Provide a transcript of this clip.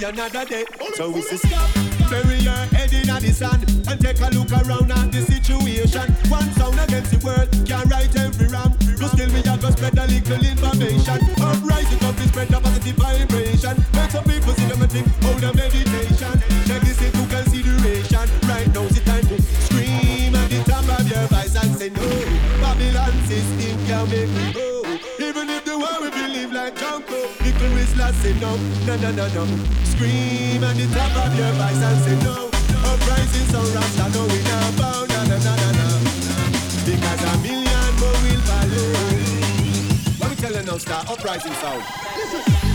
to see another day. So we say stop, bury your head in the sand and take a look around at the situation. One sound against the world can right every ram. Just still me a go spread a little information. No, no, no, no, no. Scream at the top of your voice and say no. Uprising so Rasta, no we now bow, na, na, na, na, na. Because a million more will follow. What we telling now, star uprising sound?